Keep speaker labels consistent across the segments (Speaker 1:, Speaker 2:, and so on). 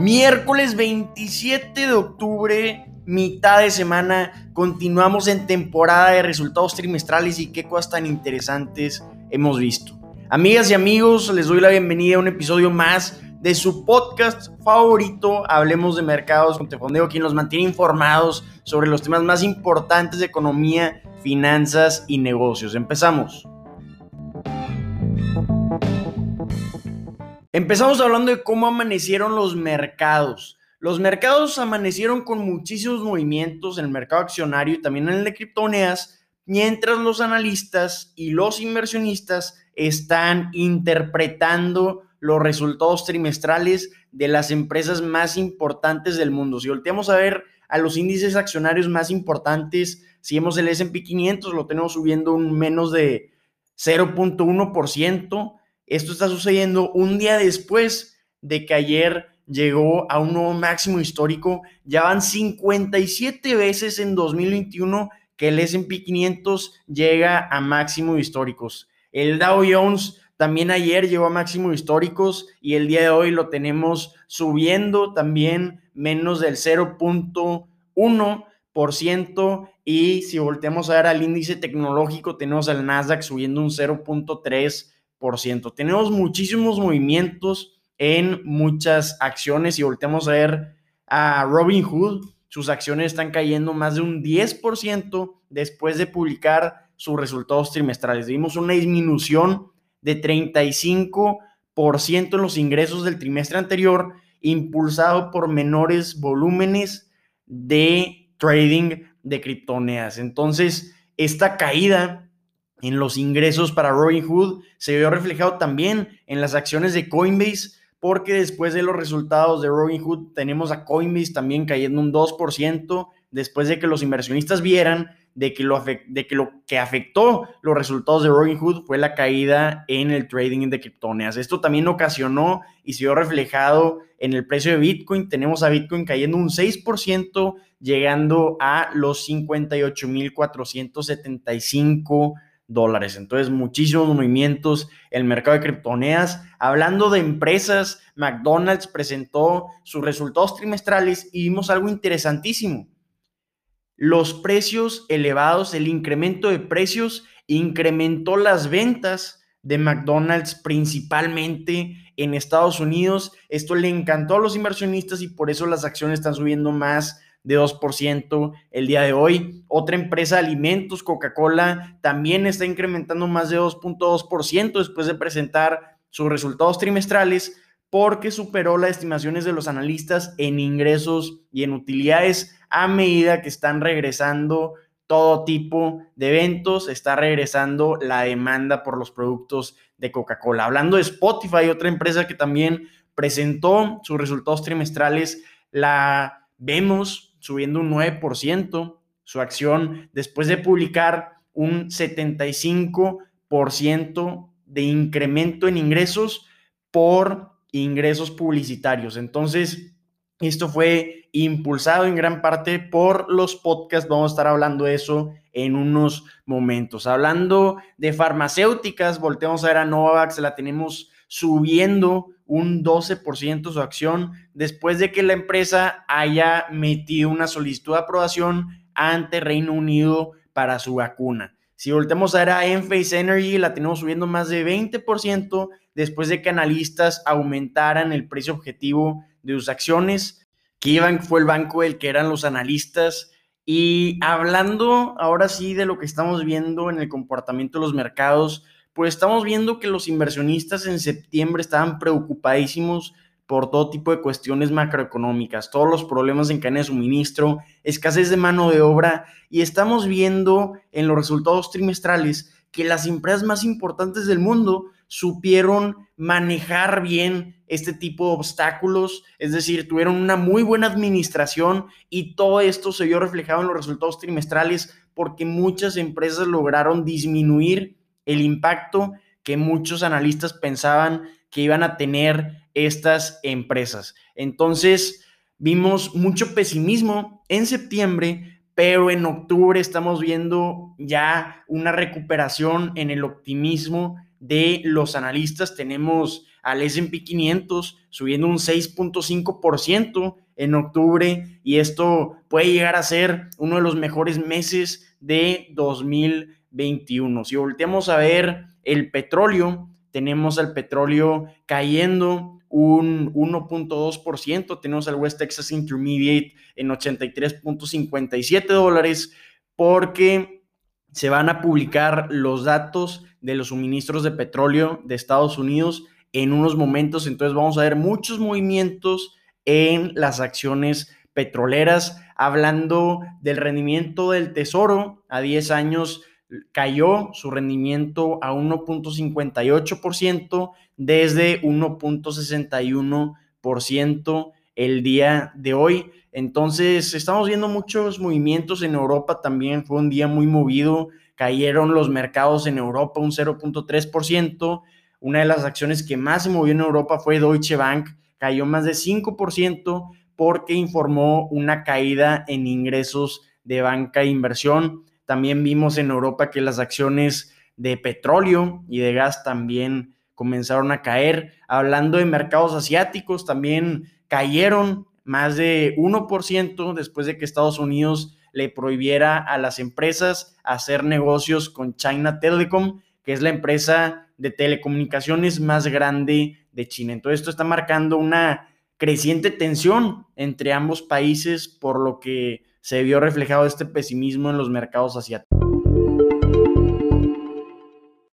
Speaker 1: Miércoles 27 de octubre, mitad de semana, continuamos en temporada de resultados trimestrales y qué cosas tan interesantes hemos visto. Amigas y amigos, les doy la bienvenida a un episodio más de su podcast favorito, Hablemos de Mercados con Tefondeo, quien los mantiene informados sobre los temas más importantes de economía, finanzas y negocios. Empezamos. Empezamos hablando de cómo amanecieron los mercados. Los mercados amanecieron con muchísimos movimientos en el mercado accionario y también en el de criptomonedas, mientras los analistas y los inversionistas están interpretando los resultados trimestrales de las empresas más importantes del mundo. Si volteamos a ver a los índices accionarios más importantes, si vemos el S&P 500, lo tenemos subiendo un menos de 0.1%, esto está sucediendo un día después de que ayer llegó a un nuevo máximo histórico. Ya van 57 veces en 2021 que el SP 500 llega a máximos históricos. El Dow Jones también ayer llegó a máximos históricos y el día de hoy lo tenemos subiendo también menos del 0.1%. Y si volteamos a ver al índice tecnológico, tenemos al Nasdaq subiendo un 0.3%. Tenemos muchísimos movimientos en muchas acciones y volteamos a ver a Robinhood, sus acciones están cayendo más de un 10% después de publicar sus resultados trimestrales. Vimos una disminución de 35% en los ingresos del trimestre anterior, impulsado por menores volúmenes de trading de criptomonedas. Entonces, esta caída en los ingresos para Robinhood se vio reflejado también en las acciones de Coinbase, porque después de los resultados de Robinhood tenemos a Coinbase también cayendo un 2%, después de que los inversionistas vieran de que, lo de que lo que afectó los resultados de Robinhood fue la caída en el trading de criptomonedas. Esto también ocasionó y se vio reflejado en el precio de Bitcoin. Tenemos a Bitcoin cayendo un 6%, llegando a los 58.475 dólares. Entonces, muchísimos movimientos en el mercado de criptomonedas. Hablando de empresas, McDonald's presentó sus resultados trimestrales y vimos algo interesantísimo. Los precios elevados, el incremento de precios incrementó las ventas de McDonald's principalmente en Estados Unidos. Esto le encantó a los inversionistas y por eso las acciones están subiendo más de 2% el día de hoy. Otra empresa de alimentos, Coca-Cola, también está incrementando más de 2.2% después de presentar sus resultados trimestrales porque superó las estimaciones de los analistas en ingresos y en utilidades a medida que están regresando todo tipo de eventos, está regresando la demanda por los productos de Coca-Cola. Hablando de Spotify, otra empresa que también presentó sus resultados trimestrales, la vemos subiendo un 9%, su acción después de publicar un 75% de incremento en ingresos por ingresos publicitarios. Entonces, esto fue impulsado en gran parte por los podcasts. Vamos a estar hablando de eso en unos momentos. Hablando de farmacéuticas, volteamos a ver a Novavax, la tenemos subiendo un 12% su acción después de que la empresa haya metido una solicitud de aprobación ante Reino Unido para su vacuna. Si voltemos a ver a Enphase Energy, la tenemos subiendo más de 20% después de que analistas aumentaran el precio objetivo de sus acciones. Keybank fue el banco del que eran los analistas. Y hablando ahora sí de lo que estamos viendo en el comportamiento de los mercados, pues estamos viendo que los inversionistas en septiembre estaban preocupadísimos por todo tipo de cuestiones macroeconómicas, todos los problemas en cadena de suministro, escasez de mano de obra, y estamos viendo en los resultados trimestrales que las empresas más importantes del mundo supieron manejar bien este tipo de obstáculos, es decir, tuvieron una muy buena administración y todo esto se vio reflejado en los resultados trimestrales porque muchas empresas lograron disminuir el impacto que muchos analistas pensaban que iban a tener estas empresas. Entonces, vimos mucho pesimismo en septiembre, pero en octubre estamos viendo ya una recuperación en el optimismo de los analistas. Tenemos al SP 500 subiendo un 6.5% en octubre y esto puede llegar a ser uno de los mejores meses de 2021. Si volteamos a ver el petróleo, tenemos el petróleo cayendo un 1.2%, tenemos al West Texas Intermediate en 83.57 dólares porque se van a publicar los datos de los suministros de petróleo de Estados Unidos en unos momentos, entonces vamos a ver muchos movimientos en las acciones petroleras, hablando del rendimiento del tesoro a 10 años cayó su rendimiento a 1.58% desde 1.61% el día de hoy. Entonces, estamos viendo muchos movimientos en Europa también. Fue un día muy movido. Cayeron los mercados en Europa un 0.3%. Una de las acciones que más se movió en Europa fue Deutsche Bank. Cayó más de 5% porque informó una caída en ingresos de banca e inversión. También vimos en Europa que las acciones de petróleo y de gas también comenzaron a caer. Hablando de mercados asiáticos, también cayeron más de 1% después de que Estados Unidos le prohibiera a las empresas hacer negocios con China Telecom, que es la empresa de telecomunicaciones más grande de China. Entonces esto está marcando una creciente tensión entre ambos países, por lo que se vio reflejado este pesimismo en los mercados asiáticos.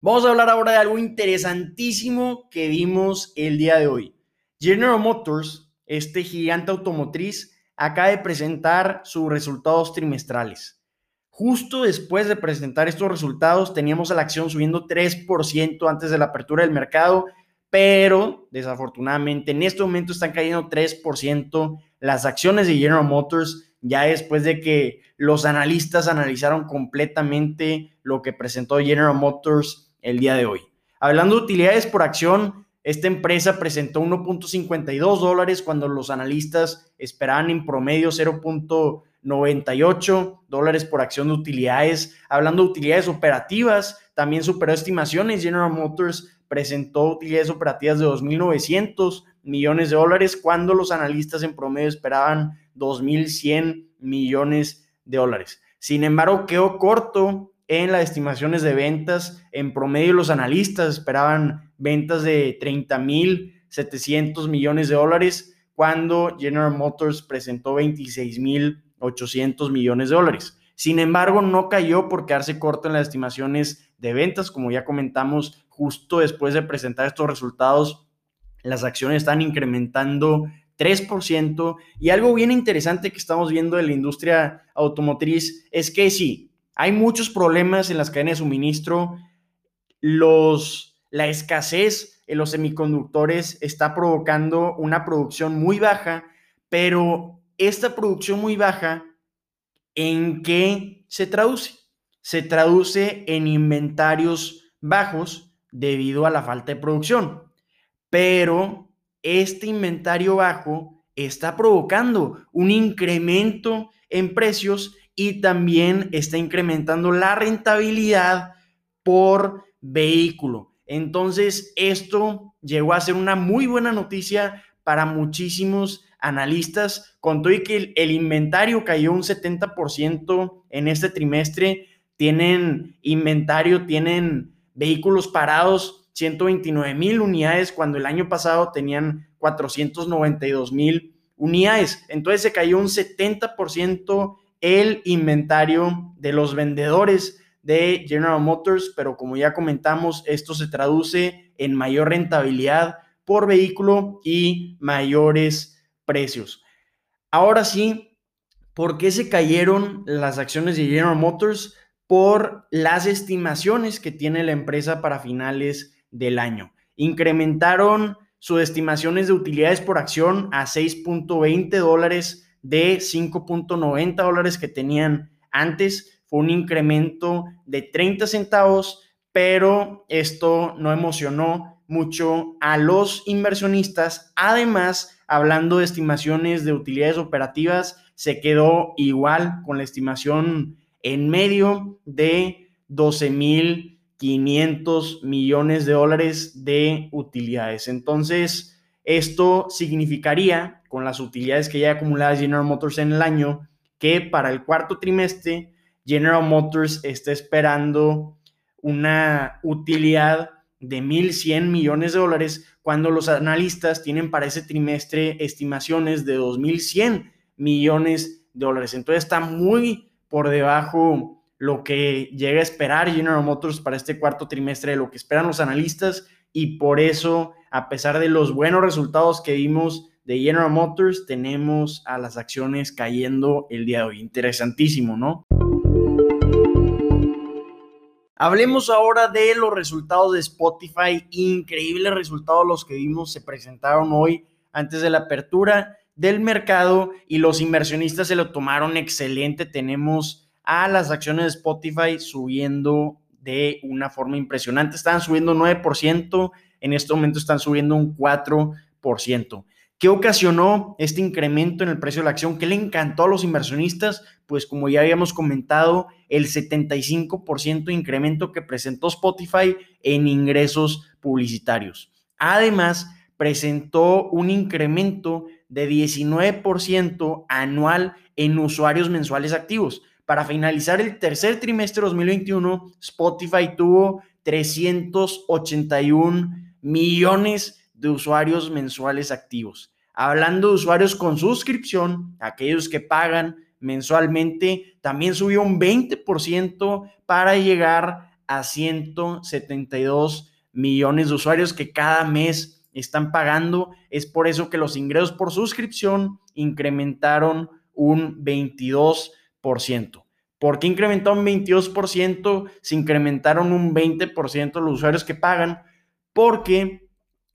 Speaker 1: Vamos a hablar ahora de algo interesantísimo que vimos el día de hoy. General Motors, este gigante automotriz, acaba de presentar sus resultados trimestrales. Justo después de presentar estos resultados, teníamos a la acción subiendo 3% antes de la apertura del mercado, pero desafortunadamente en este momento están cayendo 3% las acciones de General Motors ya después de que los analistas analizaron completamente lo que presentó General Motors el día de hoy. Hablando de utilidades por acción, esta empresa presentó 1.52 dólares cuando los analistas esperaban en promedio 0.98 dólares por acción de utilidades. Hablando de utilidades operativas, también superó estimaciones. General Motors presentó utilidades operativas de 2.900 millones de dólares cuando los analistas en promedio esperaban 2.100 millones de dólares. Sin embargo, quedó corto en las estimaciones de ventas. En promedio, los analistas esperaban ventas de 30.700 millones de dólares cuando General Motors presentó 26.800 millones de dólares. Sin embargo, no cayó por quedarse corto en las estimaciones de ventas, como ya comentamos justo después de presentar estos resultados. Las acciones están incrementando 3%. Y algo bien interesante que estamos viendo de la industria automotriz es que sí, hay muchos problemas en las cadenas de suministro. Los, la escasez en los semiconductores está provocando una producción muy baja, pero esta producción muy baja, ¿en qué se traduce? Se traduce en inventarios bajos debido a la falta de producción. Pero este inventario bajo está provocando un incremento en precios y también está incrementando la rentabilidad por vehículo. Entonces, esto llegó a ser una muy buena noticia para muchísimos analistas. Con todo y que el, inventario cayó un 70% en este trimestre, tienen inventario, tienen vehículos parados 129 mil unidades cuando el año pasado tenían 492 mil unidades. Entonces se cayó un 70% el inventario de los vendedores de General Motors, pero como ya comentamos, esto se traduce en mayor rentabilidad por vehículo y mayores precios. Ahora sí, ¿por qué se cayeron las acciones de General Motors? Por las estimaciones que tiene la empresa para finales del año. Incrementaron sus estimaciones de utilidades por acción a 6.20 dólares de 5.90 dólares que tenían antes. Fue un incremento de 30 centavos, pero esto no emocionó mucho a los inversionistas. Además, hablando de estimaciones de utilidades operativas, se quedó igual con la estimación en medio de 12 mil 500 millones de dólares de utilidades. Entonces, esto significaría, con las utilidades que ya acumuladas General Motors en el año, que para el cuarto trimestre General Motors está esperando una utilidad de 1.100 millones de dólares cuando los analistas tienen para ese trimestre estimaciones de 2.100 millones de dólares. Entonces está muy por debajo lo que llega a esperar General Motors para este cuarto trimestre de lo que esperan los analistas y por eso, a pesar de los buenos resultados que vimos de General Motors, tenemos a las acciones cayendo el día de hoy. Interesantísimo, ¿no? Hablemos ahora de los resultados de Spotify. Increíbles resultados los que vimos, se presentaron hoy antes de la apertura del mercado y los inversionistas se lo tomaron excelente. Tenemos a las acciones de Spotify subiendo de una forma impresionante. Estaban subiendo 9%, en este momento están subiendo un 4%. ¿Qué ocasionó este incremento en el precio de la acción? ¿Qué le encantó a los inversionistas? Pues como ya habíamos comentado, el 75% de incremento que presentó Spotify en ingresos publicitarios. Además, presentó un incremento de 19% anual en usuarios mensuales activos. Para finalizar el tercer trimestre de 2021, Spotify tuvo 381 millones de usuarios mensuales activos. Hablando de usuarios con suscripción, aquellos que pagan mensualmente, también subió un 20% para llegar a 172 millones de usuarios que cada mes están pagando. Es por eso que los ingresos por suscripción incrementaron un 22%. ¿Por qué incrementaron un 22%? Se incrementaron un 20% los usuarios que pagan porque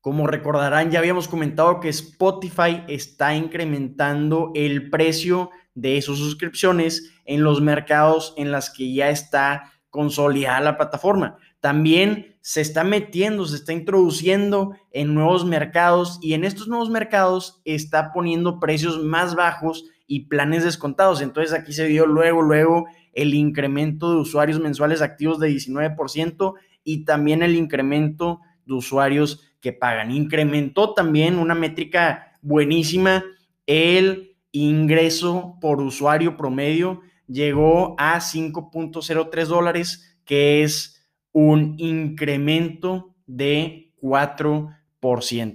Speaker 1: como recordarán, ya habíamos comentado que Spotify está incrementando el precio de sus suscripciones en los mercados en las que ya está consolidada la plataforma. También se está metiendo, se está introduciendo en nuevos mercados y en estos nuevos mercados está poniendo precios más bajos y planes descontados. Entonces aquí se vio luego, luego el incremento de usuarios mensuales activos de 19% y también el incremento de usuarios que pagan. Incrementó también una métrica buenísima, el ingreso por usuario promedio llegó a 5.03 dólares, que es un incremento de 4%.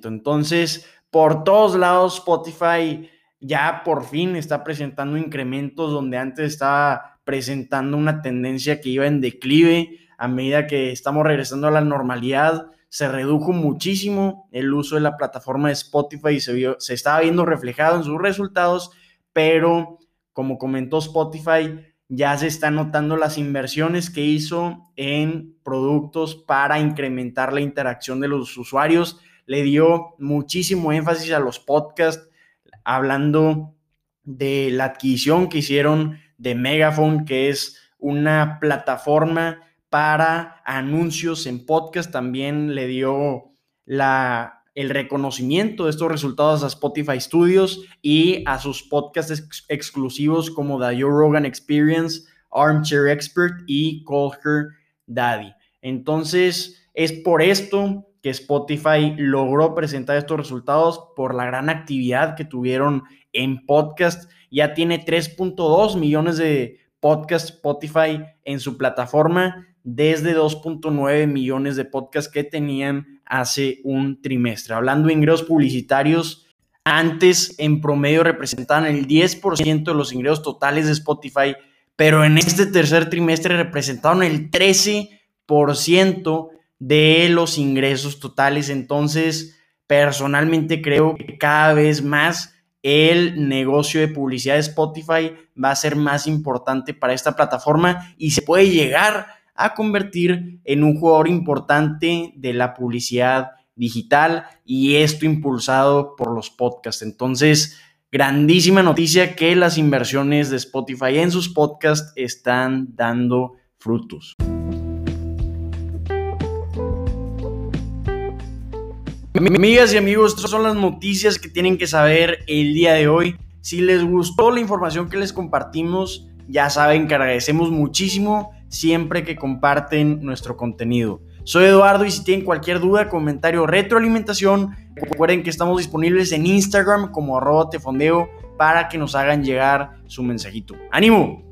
Speaker 1: Entonces, por todos lados, Spotify ya por fin está presentando incrementos donde antes estaba presentando una tendencia que iba en declive a medida que estamos regresando a la normalidad se redujo muchísimo el uso de la plataforma de Spotify y se, vio, se estaba viendo reflejado en sus resultados, pero como comentó Spotify, ya se están notando las inversiones que hizo en productos para incrementar la interacción de los usuarios. Le dio muchísimo énfasis a los podcasts, hablando de la adquisición que hicieron de Megaphone, que es una plataforma para anuncios en podcast. También le dio el reconocimiento de estos resultados a Spotify Studios y a sus podcasts exclusivos como The Joe Rogan Experience, Armchair Expert y Culture Daddy. Entonces, es por esto que Spotify logró presentar estos resultados por la gran actividad que tuvieron en podcast. Ya tiene 3.2 millones de podcasts Spotify en su plataforma desde 2.9 millones de podcasts que tenían hace un trimestre. Hablando de ingresos publicitarios, antes en promedio representaban el 10% de los ingresos totales de Spotify, pero en este tercer trimestre representaron el 13% de los ingresos totales. Entonces, personalmente creo que cada vez más el negocio de publicidad de Spotify va a ser más importante para esta plataforma y se puede llegar a convertir en un jugador importante de la publicidad digital y esto impulsado por los podcasts. Entonces, grandísima noticia que las inversiones de Spotify en sus podcasts están dando frutos. Amigas y amigos, estas son las noticias que tienen que saber el día de hoy. Si les gustó la información que les compartimos, ya saben que agradecemos muchísimo siempre que comparten nuestro contenido. Soy Eduardo y si tienen cualquier duda, comentario o retroalimentación, recuerden que estamos disponibles en Instagram como arroba tefondeo para que nos hagan llegar su mensajito. ¡Ánimo!